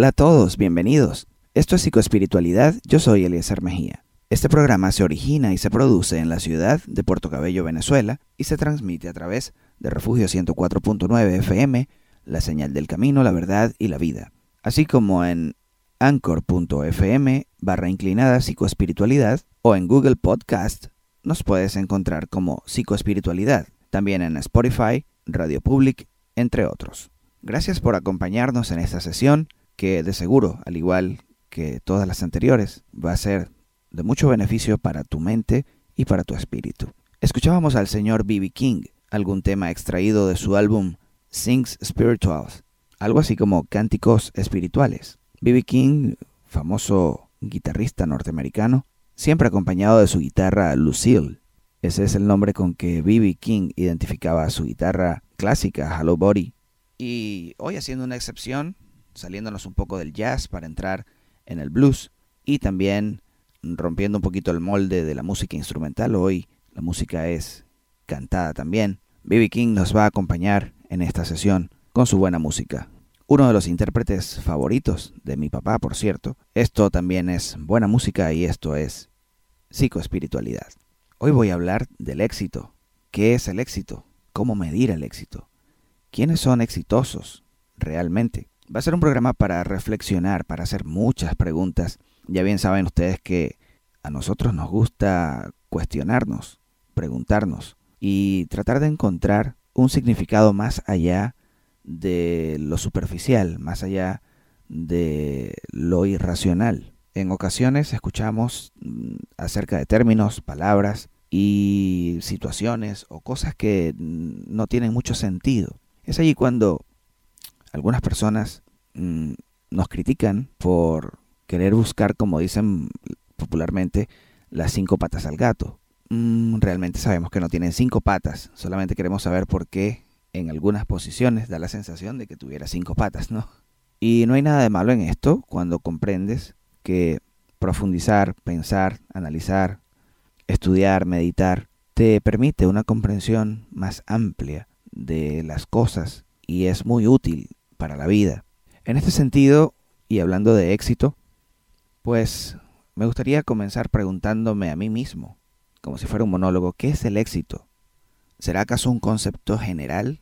Hola a todos, bienvenidos. Esto es Psicoespiritualidad, yo soy Eliezer Mejía. Este programa se origina y se produce en la ciudad de Puerto Cabello, Venezuela, y se transmite a través de Refugio 104.9 FM, la señal del camino, la verdad y la vida, así como en anchor.fm barra inclinada psicoespiritualidad o en Google Podcast nos puedes encontrar como psicoespiritualidad, también en Spotify, Radio Public, entre otros. Gracias por acompañarnos en esta sesión que de seguro, al igual que todas las anteriores, va a ser de mucho beneficio para tu mente y para tu espíritu. Escuchábamos al señor B.B. King, algún tema extraído de su álbum Sings Spirituals, algo así como cánticos espirituales. B.B. King, famoso guitarrista norteamericano, siempre acompañado de su guitarra Lucille. Ese es el nombre con que B.B. King identificaba su guitarra clásica, Hello Body. Y hoy haciendo una excepción, saliéndonos un poco del jazz para entrar en el blues y también rompiendo un poquito el molde de la música instrumental. Hoy la música es cantada también. B.B. King nos va a acompañar en esta sesión con su buena música. Uno de los intérpretes favoritos de mi papá, por cierto. Esto también es buena música y esto es psicoespiritualidad. Hoy voy a hablar del éxito. ¿Qué es el éxito? ¿Cómo medir el éxito? ¿Quiénes son exitosos realmente? Va a ser un programa para reflexionar, para hacer muchas preguntas. Ya bien saben ustedes que a nosotros nos gusta cuestionarnos, preguntarnos y tratar de encontrar un significado más allá de lo superficial, más allá de lo irracional. En ocasiones escuchamos mm, acerca de términos, palabras y situaciones o cosas que mm, no tienen mucho sentido. Es allí cuando algunas personas mm, nos critican por querer buscar, como dicen popularmente, las cinco patas al gato. realmente sabemos que no tienen cinco patas, solamente queremos saber por qué en algunas posiciones da la sensación de que tuviera cinco patas, ¿no? Y no hay nada de malo en esto cuando comprendes que profundizar, pensar, analizar, estudiar, meditar, te permite una comprensión más amplia de las cosas y es muy útil para la vida. En este sentido, y hablando de éxito, pues me gustaría comenzar preguntándome a mí mismo, como si fuera un monólogo, ¿qué es el éxito? ¿Será acaso un concepto general?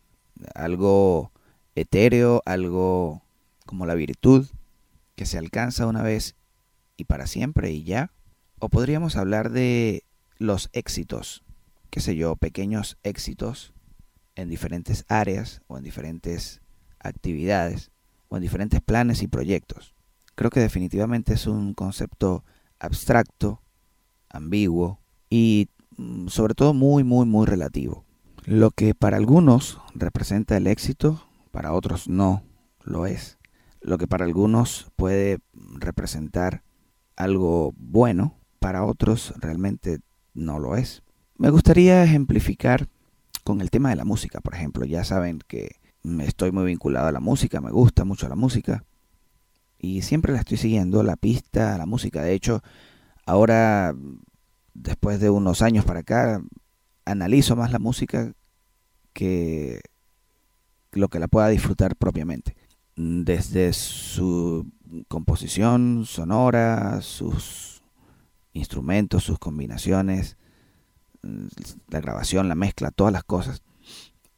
¿Algo etéreo? ¿Algo como la virtud que se alcanza una vez y para siempre y ya? ¿O podríamos hablar de los éxitos? qué sé yo, pequeños éxitos en diferentes áreas o en diferentes actividades o en diferentes planes y proyectos. Creo que definitivamente es un concepto abstracto, ambiguo y mm, sobre todo muy, muy, muy relativo. Lo que para algunos representa el éxito, para otros no lo es. Lo que para algunos puede representar algo bueno, para otros realmente no lo es. Me gustaría ejemplificar con el tema de la música, por ejemplo. Ya saben que estoy muy vinculado a la música, me gusta mucho la música y siempre la estoy siguiendo, la pista, la música. De hecho, ahora, después de unos años para acá, analizo más la música que lo que la pueda disfrutar propiamente. Desde su composición sonora, sus instrumentos, sus combinaciones, la grabación, la mezcla, todas las cosas,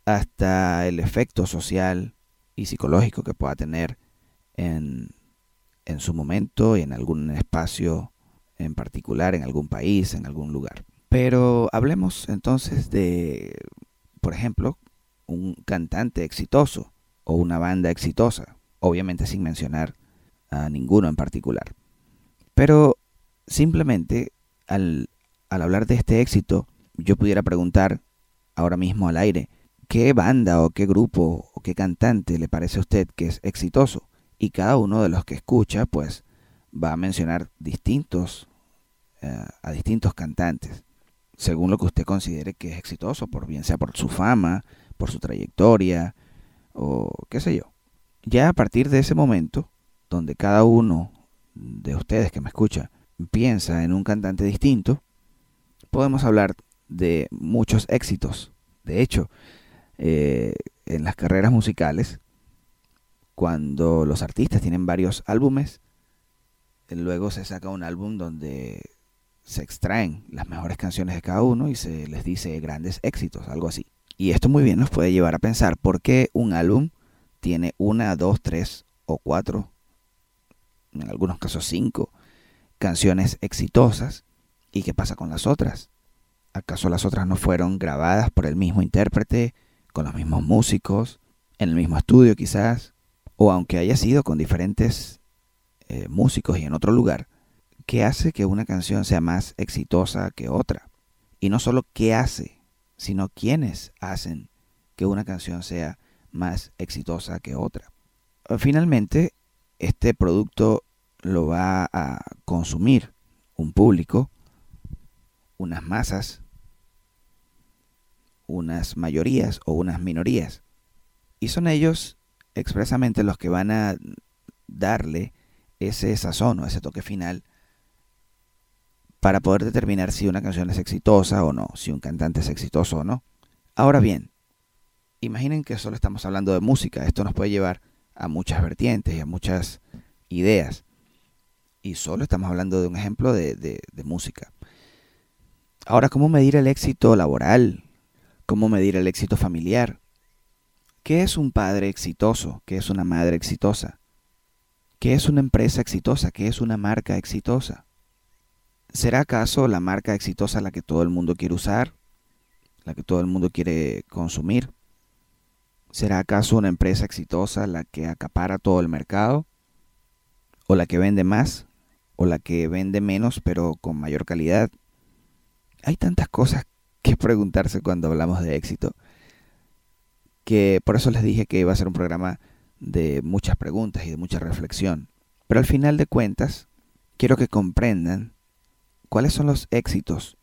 hasta el efecto social y psicológico que pueda tener en, en su momento y en algún espacio en particular, en algún país, en algún lugar. Pero hablemos entonces de por ejemplo, un cantante exitoso o una banda exitosa, obviamente sin mencionar a ninguno en particular. Pero simplemente al, al hablar de este éxito, yo pudiera preguntar ahora mismo al aire, ¿qué banda o qué grupo o qué cantante le parece a usted que es exitoso? Y cada uno de los que escucha, pues, va a mencionar distintos, eh, a distintos cantantes según lo que usted considere que es exitoso, por bien sea por su fama, por su trayectoria o qué sé yo. Ya a partir de ese momento, donde cada uno de ustedes que me escucha piensa en un cantante distinto, podemos hablar de muchos éxitos. De hecho, eh, en las carreras musicales, cuando los artistas tienen varios álbumes, luego se saca un álbum donde se extraen las mejores canciones de cada uno y se les dice grandes éxitos, algo así. Y esto muy bien nos puede llevar a pensar por qué un álbum tiene una, dos, tres o cuatro, en algunos casos cinco, canciones exitosas y qué pasa con las otras. ¿Acaso las otras no fueron grabadas por el mismo intérprete, con los mismos músicos, en el mismo estudio quizás? O aunque haya sido con diferentes eh, músicos y en otro lugar, qué hace que una canción sea más exitosa que otra. Y no solo qué hace, sino quiénes hacen que una canción sea más exitosa que otra. Finalmente, este producto lo va a consumir un público, unas masas, unas mayorías o unas minorías. Y son ellos expresamente los que van a darle ese sazón o ese toque final para poder determinar si una canción es exitosa o no, si un cantante es exitoso o no. Ahora bien, imaginen que solo estamos hablando de música, esto nos puede llevar a muchas vertientes y a muchas ideas. Y solo estamos hablando de un ejemplo de, de, música. Ahora, ¿cómo medir el éxito laboral? ¿Cómo medir el éxito familiar? ¿Qué es un padre exitoso? ¿Qué es una madre exitosa? ¿Qué es una empresa exitosa? ¿Qué es una marca exitosa? ¿Será acaso la marca exitosa la que todo el mundo quiere usar? ¿La que todo el mundo quiere consumir? ¿Será acaso una empresa exitosa la que acapara todo el mercado? ¿O la que vende más? o la que vende menos pero con mayor calidad. Hay tantas cosas que preguntarse cuando hablamos de éxito que por eso les dije que iba a ser un programa de muchas preguntas y de mucha reflexión. Pero al final de cuentas, quiero que comprendan cuáles son los éxitos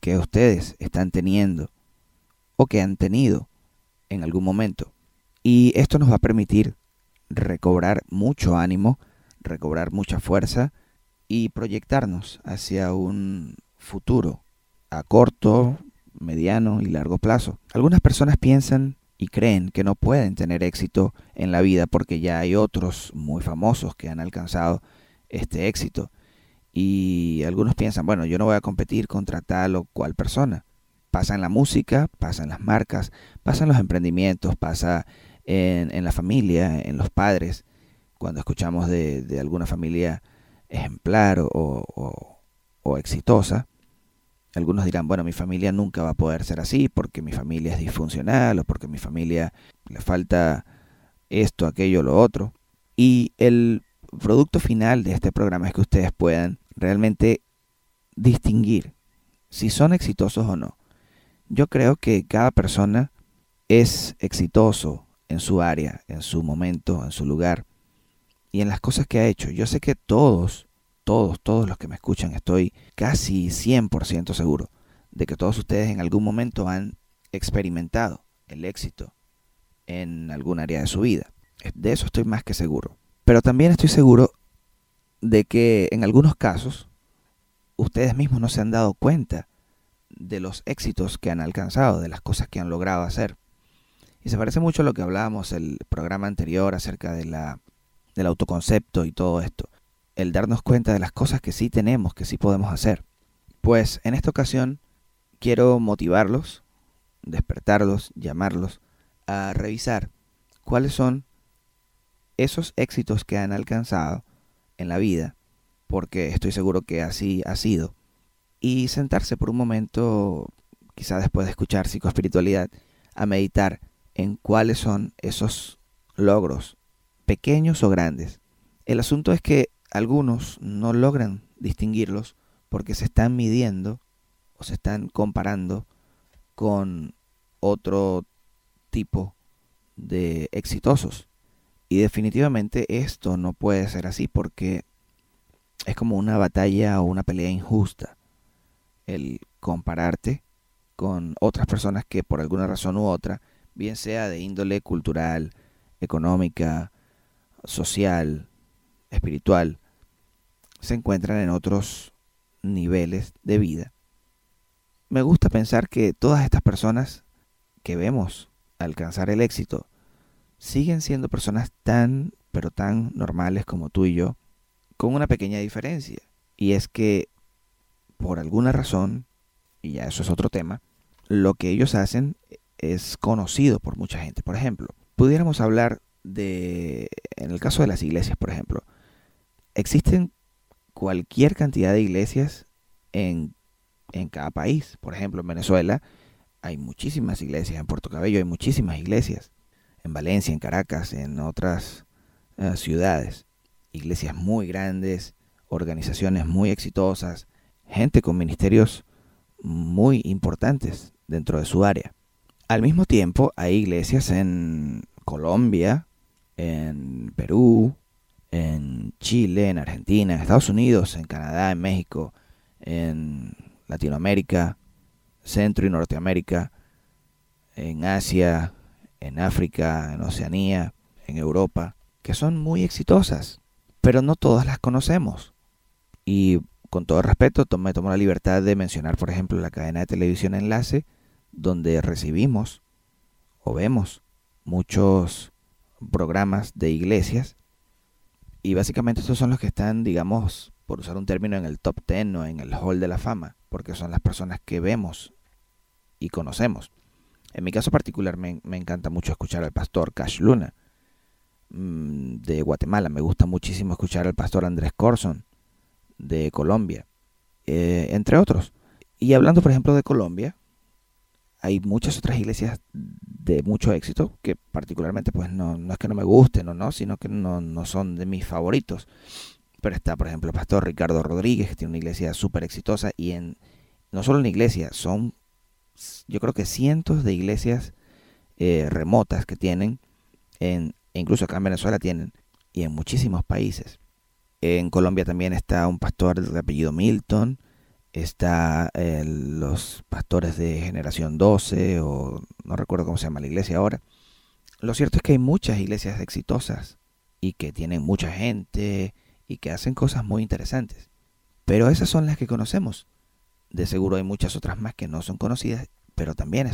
que ustedes están teniendo o que han tenido en algún momento. Y esto nos va a permitir recobrar mucho ánimo, recobrar mucha fuerza y proyectarnos hacia un futuro a corto, mediano y largo plazo. Algunas personas piensan y creen que no pueden tener éxito en la vida porque ya hay otros muy famosos que han alcanzado este éxito. Y algunos piensan, bueno, yo no voy a competir contra tal o cual persona. Pasa en la música, pasa en las marcas, pasa en los emprendimientos, pasa en, la familia, en los padres. Cuando escuchamos de, alguna familia ejemplar o, o exitosa, algunos dirán, bueno, mi familia nunca va a poder ser así porque mi familia es disfuncional o porque mi familia le falta esto, aquello, lo otro. Y el producto final de este programa es que ustedes puedan realmente distinguir si son exitosos o no. Yo creo que cada persona es exitoso en su área, en su momento, en su lugar y en las cosas que ha hecho. Yo sé que todos todos, todos los que me escuchan, estoy casi 100% seguro de que todos ustedes en algún momento han experimentado el éxito en algún área de su vida. De eso estoy más que seguro. Pero también estoy seguro de que en algunos casos ustedes mismos no se han dado cuenta de los éxitos que han alcanzado, de las cosas que han logrado hacer. Y se parece mucho a lo que hablábamos el programa anterior acerca de la, del autoconcepto y todo esto el darnos cuenta de las cosas que sí tenemos, que sí podemos hacer. Pues en esta ocasión quiero motivarlos, despertarlos, llamarlos a revisar cuáles son esos éxitos que han alcanzado en la vida, porque estoy seguro que así ha sido, y sentarse por un momento, quizá después de escuchar psicoespiritualidad, a meditar en cuáles son esos logros, pequeños o grandes. El asunto es que algunos no logran distinguirlos porque se están midiendo o se están comparando con otro tipo de exitosos. Y definitivamente esto no puede ser así porque es como una batalla o una pelea injusta el compararte con otras personas que por alguna razón u otra, bien sea de índole cultural, económica, social, espiritual, se encuentran en otros niveles de vida. Me gusta pensar que todas estas personas que vemos alcanzar el éxito siguen siendo personas tan, pero tan normales como tú y yo, con una pequeña diferencia. Y es que, por alguna razón, y ya eso es otro tema, lo que ellos hacen es conocido por mucha gente. Por ejemplo, pudiéramos hablar de, en el caso de las iglesias, por ejemplo, existen cualquier cantidad de iglesias en, en cada país. Por ejemplo, en Venezuela hay muchísimas iglesias, en Puerto Cabello hay muchísimas iglesias, en Valencia, en Caracas, en otras eh, ciudades. Iglesias muy grandes, organizaciones muy exitosas, gente con ministerios muy importantes dentro de su área. Al mismo tiempo hay iglesias en Colombia, en Perú, en Chile, en Argentina, en Estados Unidos, en Canadá, en México, en Latinoamérica, Centro y Norteamérica, en Asia, en África, en Oceanía, en Europa, que son muy exitosas, pero no todas las conocemos. Y con todo respeto, me tomo la libertad de mencionar, por ejemplo, la cadena de televisión Enlace, donde recibimos o vemos muchos programas de iglesias y básicamente estos son los que están, digamos, por usar un término, en el top 10 o en el hall de la fama, porque son las personas que vemos y conocemos. En mi caso particular me, encanta mucho escuchar al pastor Cash Luna mm, de Guatemala. Me gusta muchísimo escuchar al pastor Andrés Corson de Colombia, eh, entre otros. Y hablando, por ejemplo, de Colombia, hay muchas otras iglesias de mucho éxito que particularmente pues no, no es que no me gusten o no, sino que no, no son de mis favoritos. Pero está, por ejemplo, el pastor Ricardo Rodríguez, que tiene una iglesia súper exitosa y en no solo una iglesia, son yo creo que cientos de iglesias eh, remotas que tienen, en, e incluso acá en Venezuela tienen, y en muchísimos países. En Colombia también está un pastor de apellido Milton, está eh, los pastores de generación 12 o no recuerdo cómo se llama la iglesia ahora. Lo cierto es que hay muchas iglesias exitosas y que tienen mucha gente y que hacen cosas muy interesantes. Pero esas son las que conocemos. De seguro hay muchas otras más que no son conocidas, pero también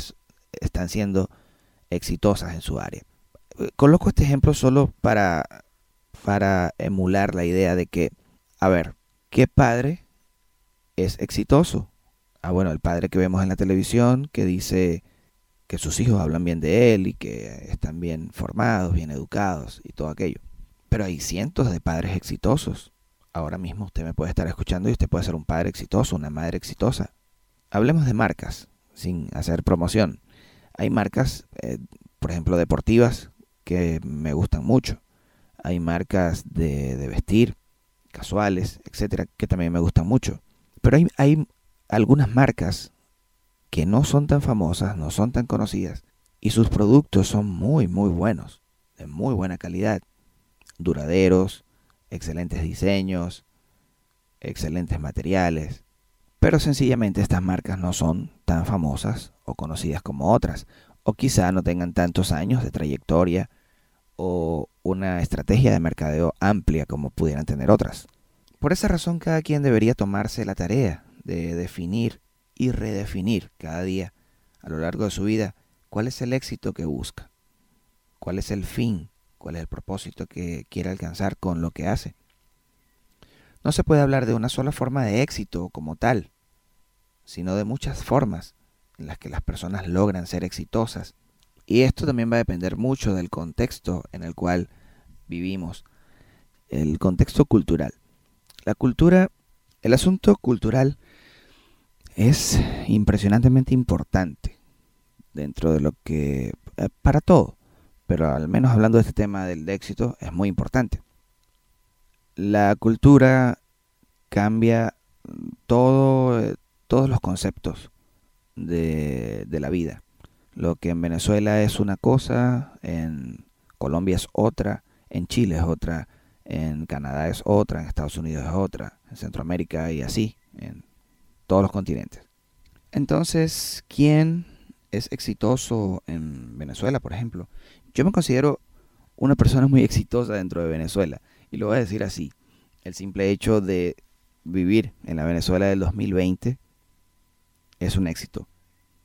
están siendo exitosas en su área. Coloco este ejemplo solo para, para emular la idea de que, a ver, ¿qué padre es exitoso? Ah, bueno, el padre que vemos en la televisión que dice que sus hijos hablan bien de él y que están bien formados, bien educados y todo aquello. Pero hay cientos de padres exitosos. Ahora mismo usted me puede estar escuchando y usted puede ser un padre exitoso, una madre exitosa. Hablemos de marcas, sin hacer promoción. Hay marcas, eh, por ejemplo, deportivas que me gustan mucho. Hay marcas de, de vestir, casuales, etcétera, que también me gustan mucho. Pero hay, hay algunas marcas que no son tan famosas, no son tan conocidas, y sus productos son muy, muy buenos, de muy buena calidad, duraderos, excelentes diseños, excelentes materiales, pero sencillamente estas marcas no son tan famosas o conocidas como otras, o quizá no tengan tantos años de trayectoria o una estrategia de mercadeo amplia como pudieran tener otras. Por esa razón cada quien debería tomarse la tarea de definir y redefinir cada día a lo largo de su vida cuál es el éxito que busca, cuál es el fin, cuál es el propósito que quiere alcanzar con lo que hace. No se puede hablar de una sola forma de éxito como tal, sino de muchas formas en las que las personas logran ser exitosas. Y esto también va a depender mucho del contexto en el cual vivimos, el contexto cultural. La cultura, el asunto cultural es impresionantemente importante dentro de lo que, eh, para todo, pero al menos hablando de este tema del éxito, es muy importante. La cultura cambia todo, eh, todos los conceptos de, de la vida. Lo que en Venezuela es una cosa, en Colombia es otra, en Chile es otra, en Canadá es otra, en Estados Unidos es otra, en Centroamérica y así, en todos los continentes. Entonces, ¿quién es exitoso en Venezuela, por ejemplo? Yo me considero una persona muy exitosa dentro de Venezuela. Y lo voy a decir así. El simple hecho de vivir en la Venezuela del 2020 es un éxito.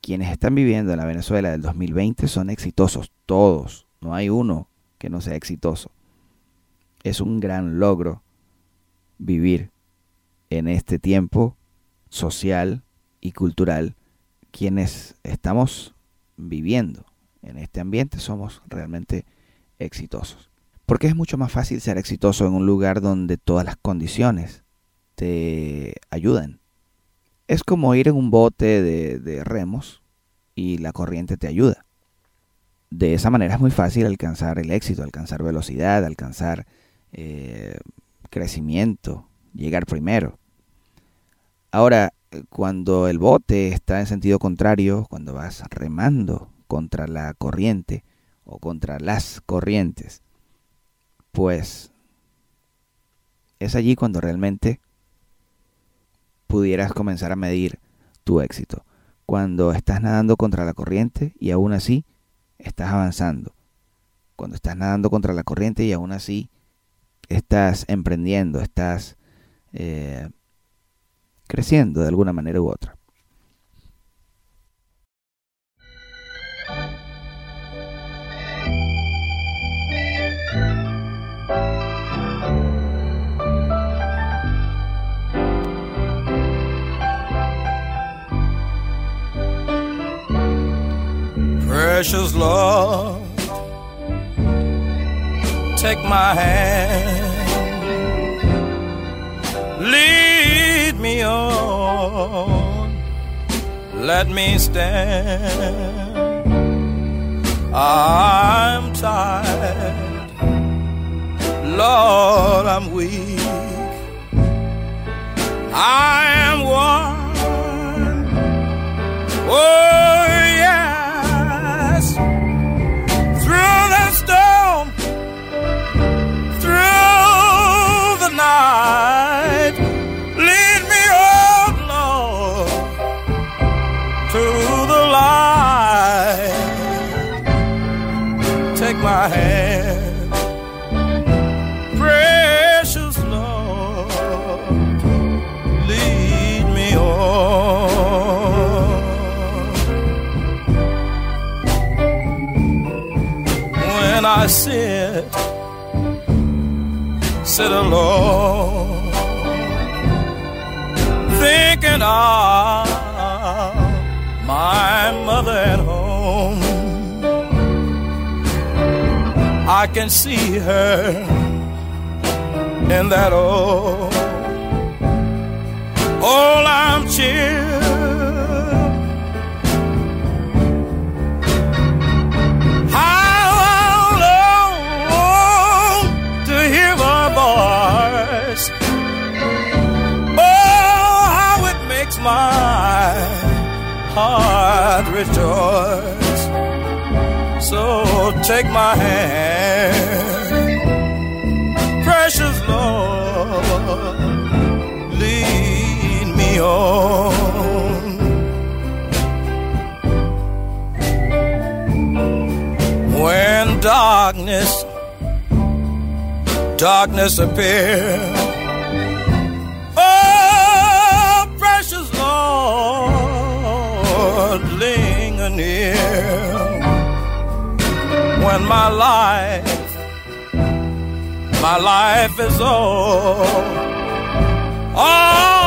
Quienes están viviendo en la Venezuela del 2020 son exitosos, todos. No hay uno que no sea exitoso. Es un gran logro vivir en este tiempo social y cultural quienes estamos viviendo en este ambiente somos realmente exitosos. Porque es mucho más fácil ser exitoso en un lugar donde todas las condiciones te ayudan. Es como ir en un bote de, remos y la corriente te ayuda. De esa manera es muy fácil alcanzar el éxito, alcanzar velocidad, alcanzar eh, crecimiento, llegar primero. Ahora, cuando el bote está en sentido contrario, cuando vas remando contra la corriente o contra las corrientes, pues es allí cuando realmente pudieras comenzar a medir tu éxito. Cuando estás nadando contra la corriente y aún así estás avanzando. Cuando estás nadando contra la corriente y aún así estás emprendiendo, estás eh, creciendo de alguna manera u otra. On, let me stand. I'm tired, Lord, I'm weak. I am one. Oh, my hand, precious Lord, lead me on. When I sit, sit alone, thinking of my mother at home. I can see her in that old, old armchair. How long to hear her voice? Oh, how it makes my heart rejoice. So take my hand, precious Lord, lead me on. When darkness, darkness appears. Oh, precious Lord, linger near. When my life, my life is all, almost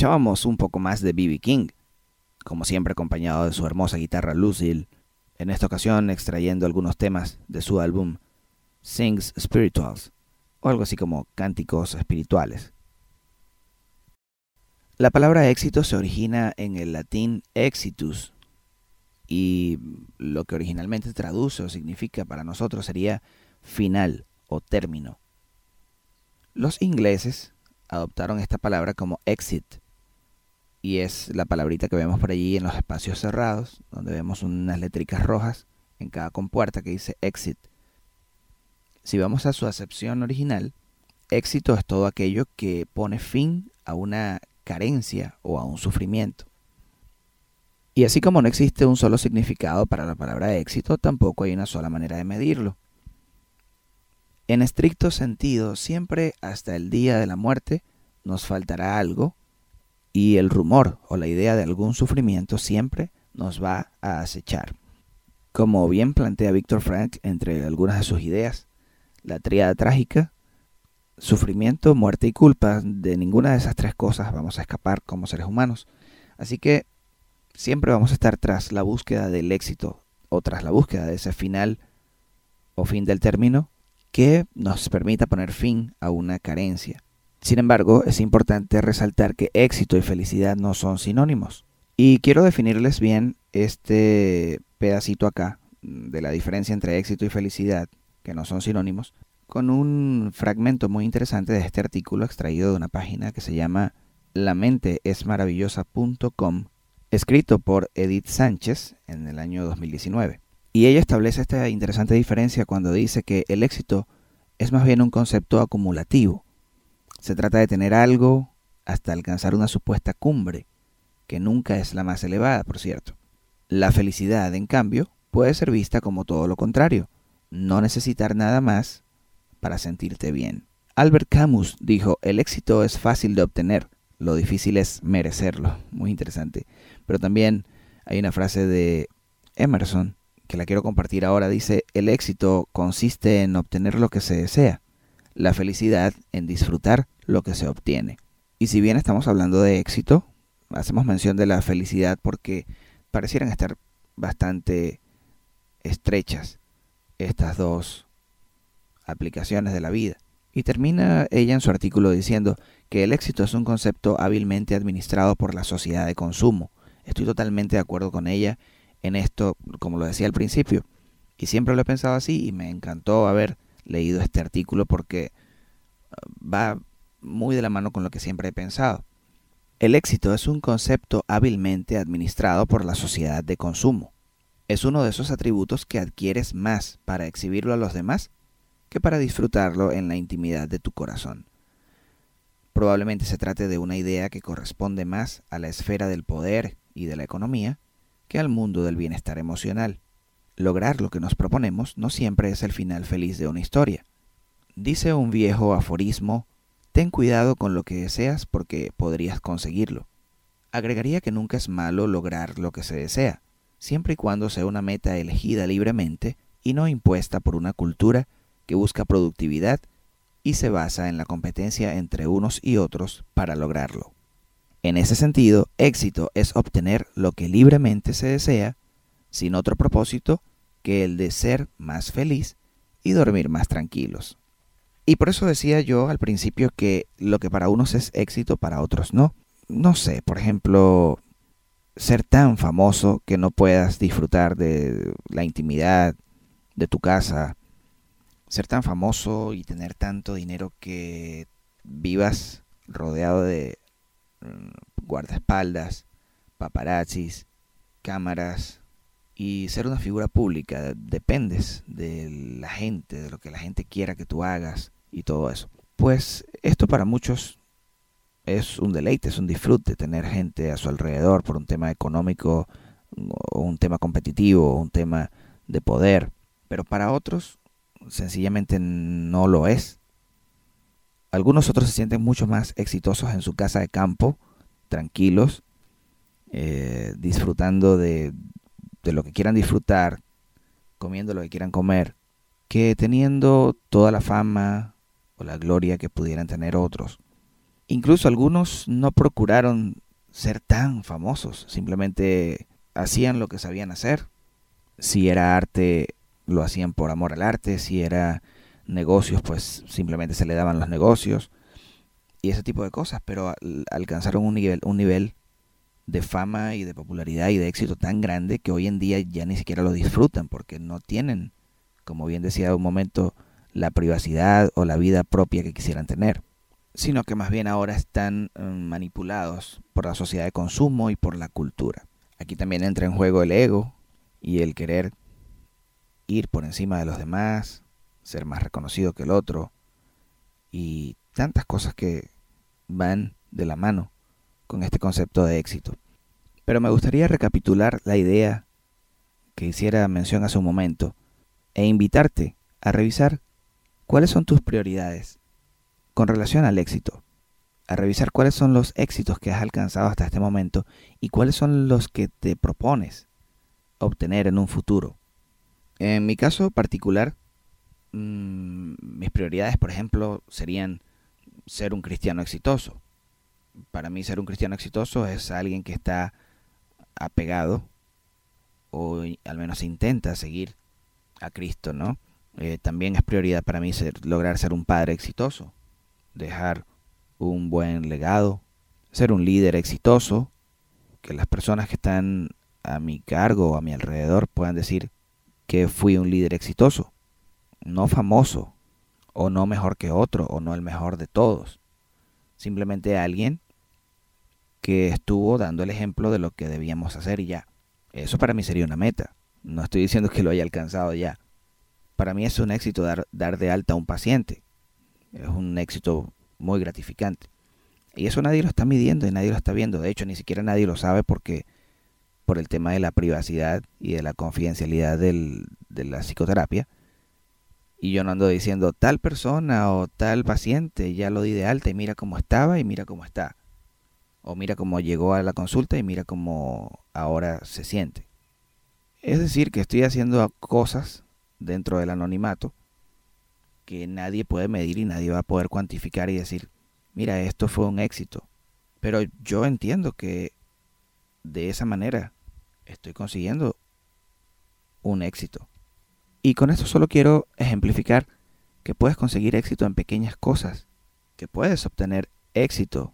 Escuchábamos un poco más de B.B. King, como siempre acompañado de su hermosa guitarra Lucille, en esta ocasión extrayendo algunos temas de su álbum Sings Spirituals, o algo así como cánticos espirituales. La palabra éxito se origina en el latín exitus, y lo que originalmente traduce o significa para nosotros sería final o término. Los ingleses adoptaron esta palabra como exit, y es la palabrita que vemos por allí en los espacios cerrados, donde vemos unas letricas rojas en cada compuerta que dice exit. Si vamos a su acepción original, éxito es todo aquello que pone fin a una carencia o a un sufrimiento. Y así como no existe un solo significado para la palabra éxito, tampoco hay una sola manera de medirlo. En estricto sentido, siempre hasta el día de la muerte nos faltará algo y el rumor o la idea de algún sufrimiento siempre nos va a acechar. Como bien plantea Víctor Frank entre algunas de sus ideas, la tríada trágica, sufrimiento, muerte y culpa, de ninguna de esas tres cosas vamos a escapar como seres humanos. Así que siempre vamos a estar tras la búsqueda del éxito o tras la búsqueda de ese final o fin del término que nos permita poner fin a una carencia. Sin embargo, es importante resaltar que éxito y felicidad no son sinónimos. Y quiero definirles bien este pedacito acá de la diferencia entre éxito y felicidad, que no son sinónimos, con un fragmento muy interesante de este artículo extraído de una página que se llama lamenteesmaravillosa.com, escrito por Edith Sánchez en el año 2019. Y ella establece esta interesante diferencia cuando dice que el éxito es más bien un concepto acumulativo. Se trata de tener algo hasta alcanzar una supuesta cumbre, que nunca es la más elevada, por cierto. La felicidad, en cambio, puede ser vista como todo lo contrario, no necesitar nada más para sentirte bien. Albert Camus dijo, el éxito es fácil de obtener, lo difícil es merecerlo. Muy interesante. Pero también Hay una frase de Emerson que la quiero compartir ahora. Dice, el éxito consiste en obtener lo que se desea, la felicidad en disfrutar lo que se obtiene. Y si bien estamos hablando de éxito, hacemos mención de la felicidad porque parecieran estar bastante estrechas estas dos aplicaciones de la vida. Y termina ella en su artículo diciendo que el éxito es un concepto hábilmente administrado por la sociedad de consumo. Estoy totalmente de acuerdo con ella en esto, como lo decía al principio. Y siempre lo he pensado así y me encantó haber leído este artículo porque uh, va muy de la mano con lo que siempre he pensado. El éxito es un concepto hábilmente administrado por la sociedad de consumo. Es uno de esos atributos que adquieres más para exhibirlo a los demás que para disfrutarlo en la intimidad de tu corazón. Probablemente se trate de una idea que corresponde más a la esfera del poder y de la economía que al mundo del bienestar emocional. Lograr lo que nos proponemos no siempre es el final feliz de una historia. Dice un viejo aforismo, ten cuidado con lo que deseas porque podrías conseguirlo. Agregaría que nunca es malo lograr lo que se desea, siempre y cuando sea una meta elegida libremente y no impuesta por una cultura que busca productividad y se basa en la competencia entre unos y otros para lograrlo. En ese sentido, éxito es obtener lo que libremente se desea, sin otro propósito que el de ser más feliz y dormir más tranquilos. Y por eso decía yo al principio que lo que para unos es éxito, para otros no. No sé, por ejemplo, ser tan famoso que no puedas disfrutar de la intimidad de tu casa, ser tan famoso y tener tanto dinero que vivas rodeado de mm, guardaespaldas, paparazzis, cámaras y ser una figura pública. Dependes de la gente, de lo que la gente quiera que tú hagas y todo eso. Pues esto para muchos es un deleite, es un disfrute tener gente a su alrededor por un tema económico o un tema competitivo o un tema de poder. Pero para otros sencillamente no lo es. Algunos otros se sienten mucho más exitosos en su casa de campo, tranquilos, eh, disfrutando de, de lo que quieran disfrutar, comiendo lo que quieran comer, que teniendo toda la fama o la gloria que pudieran tener otros. Incluso algunos no procuraron ser tan famosos, simplemente hacían lo que sabían hacer. Si era arte, lo hacían por amor al arte, si era negocios, pues simplemente se le daban los negocios y ese tipo de cosas, pero alcanzaron un nivel, un nivel de fama y de popularidad y de éxito tan grande que hoy en día ya ni siquiera lo disfrutan porque no tienen, como bien decía un momento, la privacidad o la vida propia que quisieran tener, sino que más bien ahora están mm, manipulados por la sociedad de consumo y por la cultura. Aquí también entra en juego el ego y el querer ir por encima de los demás, ser más reconocido que el otro y tantas cosas que van de la mano con este concepto de éxito. Pero me gustaría recapitular la idea que hiciera mención hace un momento e invitarte a revisar cuáles son tus prioridades con relación al éxito, a revisar cuáles son los éxitos que has alcanzado hasta este momento y cuáles son los que te propones obtener en un futuro. En mi caso particular, mm, mis prioridades, por ejemplo, serían ser un cristiano exitoso. Para mí ser un cristiano exitoso es alguien que está apegado o al menos intenta seguir a Cristo, ¿no? Eh, también es prioridad para mí ser, lograr ser un padre exitoso, dejar un buen legado, ser un líder exitoso, que las personas que están a mi cargo o a mi alrededor puedan decir, que fui un líder exitoso, no famoso, o no mejor que otro, o no el mejor de todos. Simplemente alguien que estuvo dando el ejemplo de lo que debíamos hacer y ya. Eso para mí sería una meta. No estoy diciendo que lo haya alcanzado ya. Para mí es un éxito dar, dar de alta a un paciente. Es un éxito muy gratificante. Y eso nadie lo está midiendo y nadie lo está viendo. De hecho, ni siquiera nadie lo sabe porque por el tema de la privacidad y de la confidencialidad del, de la psicoterapia. Y yo no ando diciendo tal persona o tal paciente, ya lo di de alta y mira cómo estaba y mira cómo está. O mira cómo llegó a la consulta y mira cómo ahora se siente. Es decir, que estoy haciendo cosas dentro del anonimato que nadie puede medir y nadie va a poder cuantificar y decir, mira, esto fue un éxito. Pero yo entiendo que de esa manera estoy consiguiendo un éxito. Y con esto solo quiero ejemplificar que puedes conseguir éxito en pequeñas cosas, que puedes obtener éxito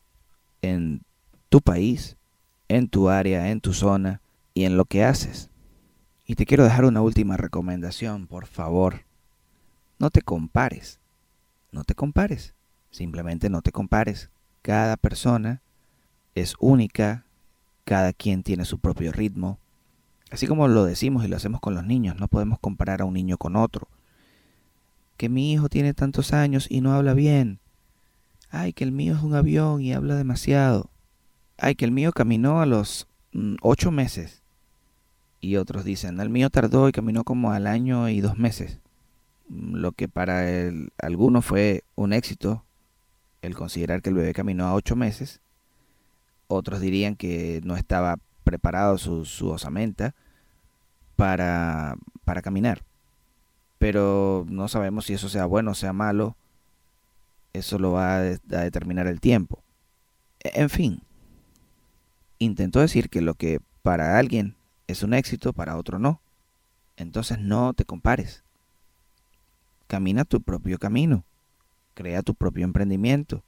en tu país, en tu área, en tu zona y en lo que haces. Y te quiero dejar una última recomendación, por favor. No te compares. No te compares. Simplemente no te compares. Cada persona es única, cada quien tiene su propio ritmo. Así como lo decimos y lo hacemos con los niños, no podemos comparar a un niño con otro. Que mi hijo tiene tantos años y no habla bien. Ay, que el mío es un avión y habla demasiado. Ay, que el mío caminó a los mm, ocho meses. Y otros dicen, el mío tardó y caminó como al año y dos meses. Mm, lo que para el, alguno fue un éxito, el considerar que el bebé caminó a ocho meses. Otros dirían que no estaba preparado su, su osamenta para, para caminar. Pero no sabemos si eso sea bueno o sea malo. Eso lo va a determinar el tiempo. E, en fin, intentó decir que lo que para alguien es un éxito, para otro no. Entonces no te compares. Camina tu propio camino. Crea tu propio emprendimiento.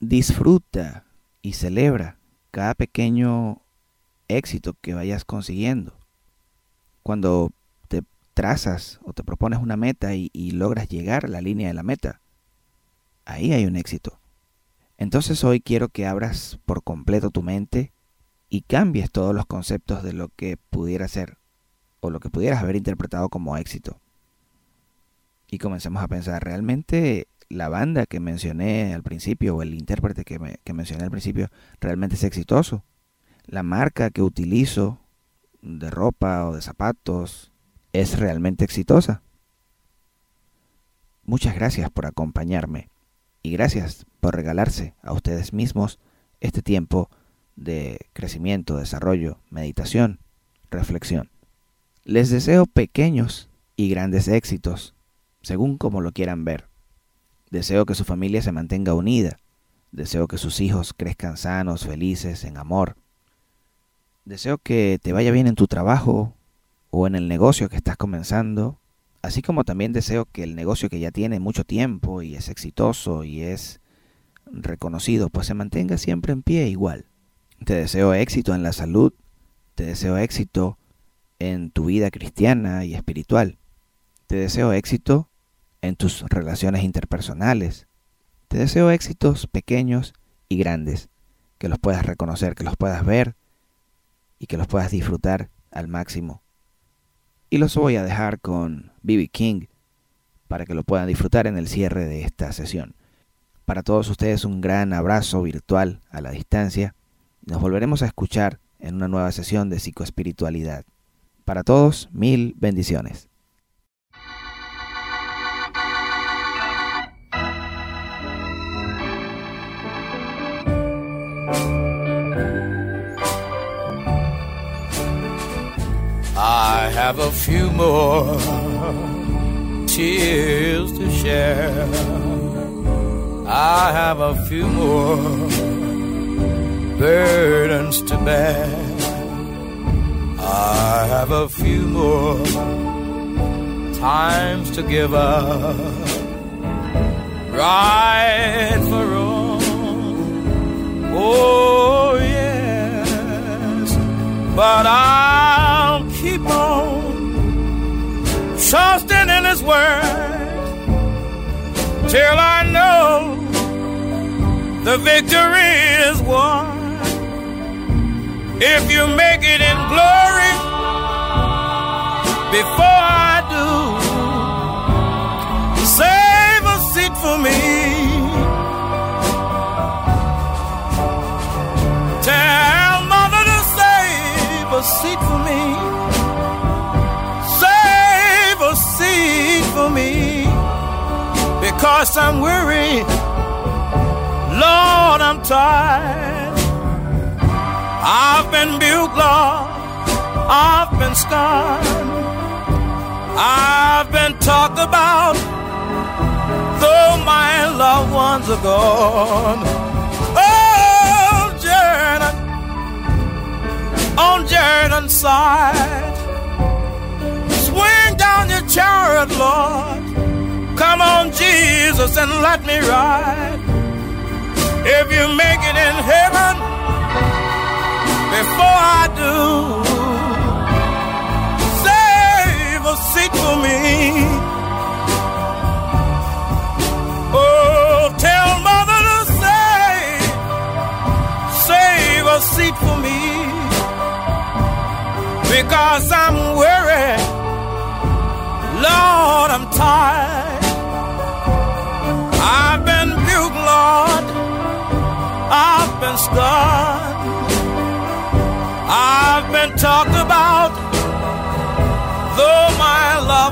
Disfruta y celebra cada pequeño éxito que vayas consiguiendo. Cuando te trazas o te propones una meta y, y logras llegar a la línea de la meta, ahí hay un éxito. Entonces hoy quiero que abras por completo tu mente y cambies todos los conceptos de lo que pudiera ser o lo que pudieras haber interpretado como éxito. Y comencemos a pensar, ¿realmente la banda que mencioné al principio o el intérprete que, que mencioné al principio realmente es exitoso? ¿La marca que utilizo de ropa o de zapatos es realmente exitosa? Muchas gracias por acompañarme y gracias por regalarse a ustedes mismos este tiempo de crecimiento, desarrollo, meditación, reflexión. Les deseo pequeños y grandes éxitos, según como lo quieran ver. Deseo que su familia se mantenga unida. Deseo que sus hijos crezcan sanos, felices, en amor. Deseo que te vaya bien en tu trabajo o en el negocio que estás comenzando, así como también deseo que el negocio que ya tiene mucho tiempo y es exitoso y es reconocido, pues se mantenga siempre en pie igual. Te deseo éxito en la salud, te deseo éxito en tu vida cristiana y espiritual. Te deseo éxito en tus relaciones interpersonales. Te deseo éxitos pequeños y grandes, que los puedas reconocer, que los puedas ver y que los puedas disfrutar al máximo. Y los voy a dejar con B.B. King para que lo puedan disfrutar en el cierre de esta sesión. Para todos ustedes un gran abrazo virtual a la distancia nos volveremos a escuchar en una nueva sesión de psicoespiritualidad. Para todos, mil bendiciones. I have a few more. I have a few more burdens to bear. I have a few more times to give up. Right for wrong. Oh, yes. But I'll keep on trusting in His Word till I know the victory is won. If you make it in glory before I do, save a seat for me. Tell mother to save a seat for me. Save a seat for me because I'm weary. Lord, I'm tired. I've been built, Lord, I've been scorned. I've been talked about, though my loved ones are gone. Oh, Jordan, on Jordan's side, swing down your chariot, Lord. Come on, Jesus, and let me ride. If you make it in heaven, before I do, save a seat for me. Oh, tell mother to save, save a seat for me. Because I'm weary, Lord, I'm tired. I've been buked, Lord. I've been scorned. I've been talked about, though my loved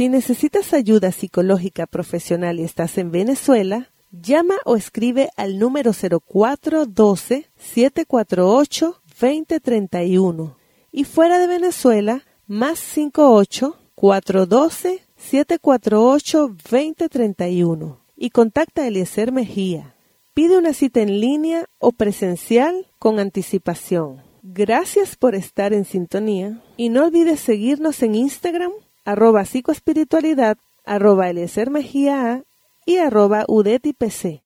Si necesitas ayuda psicológica profesional y estás en Venezuela, llama o escribe al número 0412-748-2031 y fuera de Venezuela, más 58-412-748-2031 y contacta a Eliezer Mejía. Pide una cita en línea o presencial con anticipación. Gracias por estar en sintonía y no olvides seguirnos en Instagram arroba psicoespiritualidad, arroba Eliezer Mejía A y arroba UDETIPC.